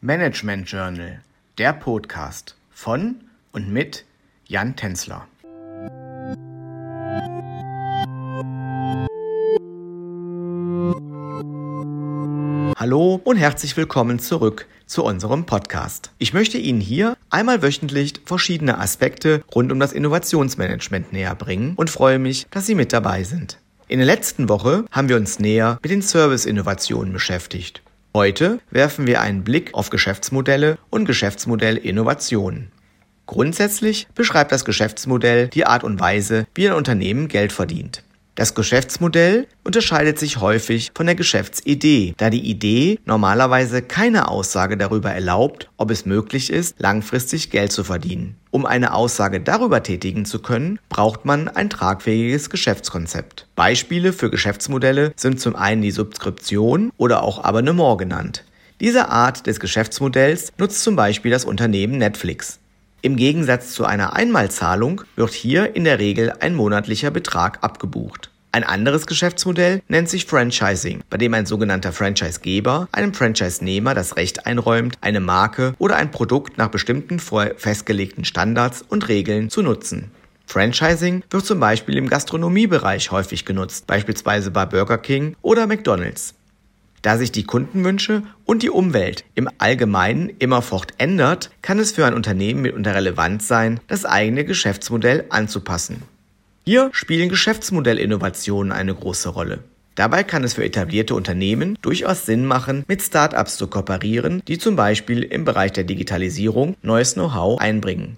Management Journal, der Podcast von und mit Jan Tenzler. Hallo und herzlich willkommen zurück zu unserem Podcast. Ich möchte Ihnen hier einmal wöchentlich verschiedene Aspekte rund um das Innovationsmanagement näher bringen und freue mich, dass Sie mit dabei sind. In der letzten Woche haben wir uns näher mit den Service-Innovationen beschäftigt. Heute werfen wir einen Blick auf Geschäftsmodelle und Geschäftsmodellinnovationen. Grundsätzlich beschreibt das Geschäftsmodell die Art und Weise, wie ein Unternehmen Geld verdient. Das Geschäftsmodell unterscheidet sich häufig von der Geschäftsidee, da die Idee normalerweise keine Aussage darüber erlaubt, ob es möglich ist, langfristig Geld zu verdienen. Um eine Aussage darüber tätigen zu können, braucht man ein tragfähiges Geschäftskonzept. Beispiele für Geschäftsmodelle sind zum einen die Subskription oder auch Abonnement genannt. Diese Art des Geschäftsmodells nutzt zum Beispiel das Unternehmen Netflix. Im Gegensatz zu einer Einmalzahlung wird hier in der Regel ein monatlicher Betrag abgebucht. Ein anderes Geschäftsmodell nennt sich Franchising, bei dem ein sogenannter Franchisegeber einem Franchise-Nehmer das Recht einräumt, eine Marke oder ein Produkt nach bestimmten festgelegten Standards und Regeln zu nutzen. Franchising wird zum Beispiel im Gastronomiebereich häufig genutzt, beispielsweise bei Burger King oder McDonald's. Da sich die Kundenwünsche und die Umwelt im Allgemeinen immerfort ändert, kann es für ein Unternehmen mitunter relevant sein, das eigene Geschäftsmodell anzupassen. Hier spielen Geschäftsmodellinnovationen eine große Rolle. Dabei kann es für etablierte Unternehmen durchaus Sinn machen, mit Startups zu kooperieren, die zum Beispiel im Bereich der Digitalisierung neues Know-how einbringen.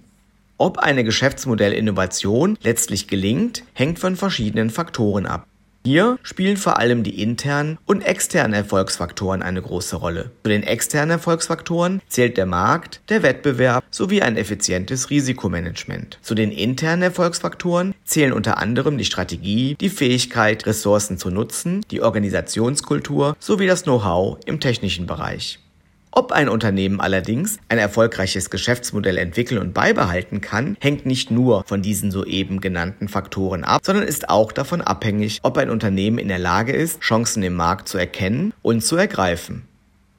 Ob eine Geschäftsmodellinnovation letztlich gelingt, hängt von verschiedenen Faktoren ab. Hier spielen vor allem die internen und externen Erfolgsfaktoren eine große Rolle. Zu den externen Erfolgsfaktoren zählt der Markt, der Wettbewerb sowie ein effizientes Risikomanagement. Zu den internen Erfolgsfaktoren zählen unter anderem die Strategie, die Fähigkeit, Ressourcen zu nutzen, die Organisationskultur sowie das Know-how im technischen Bereich. Ob ein Unternehmen allerdings ein erfolgreiches Geschäftsmodell entwickeln und beibehalten kann, hängt nicht nur von diesen soeben genannten Faktoren ab, sondern ist auch davon abhängig, ob ein Unternehmen in der Lage ist, Chancen im Markt zu erkennen und zu ergreifen.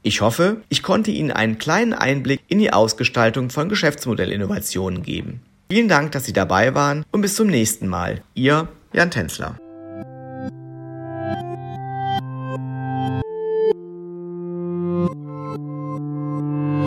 Ich hoffe, ich konnte Ihnen einen kleinen Einblick in die Ausgestaltung von Geschäftsmodellinnovationen geben. Vielen Dank, dass Sie dabei waren und bis zum nächsten Mal. Ihr Jan Tänzler.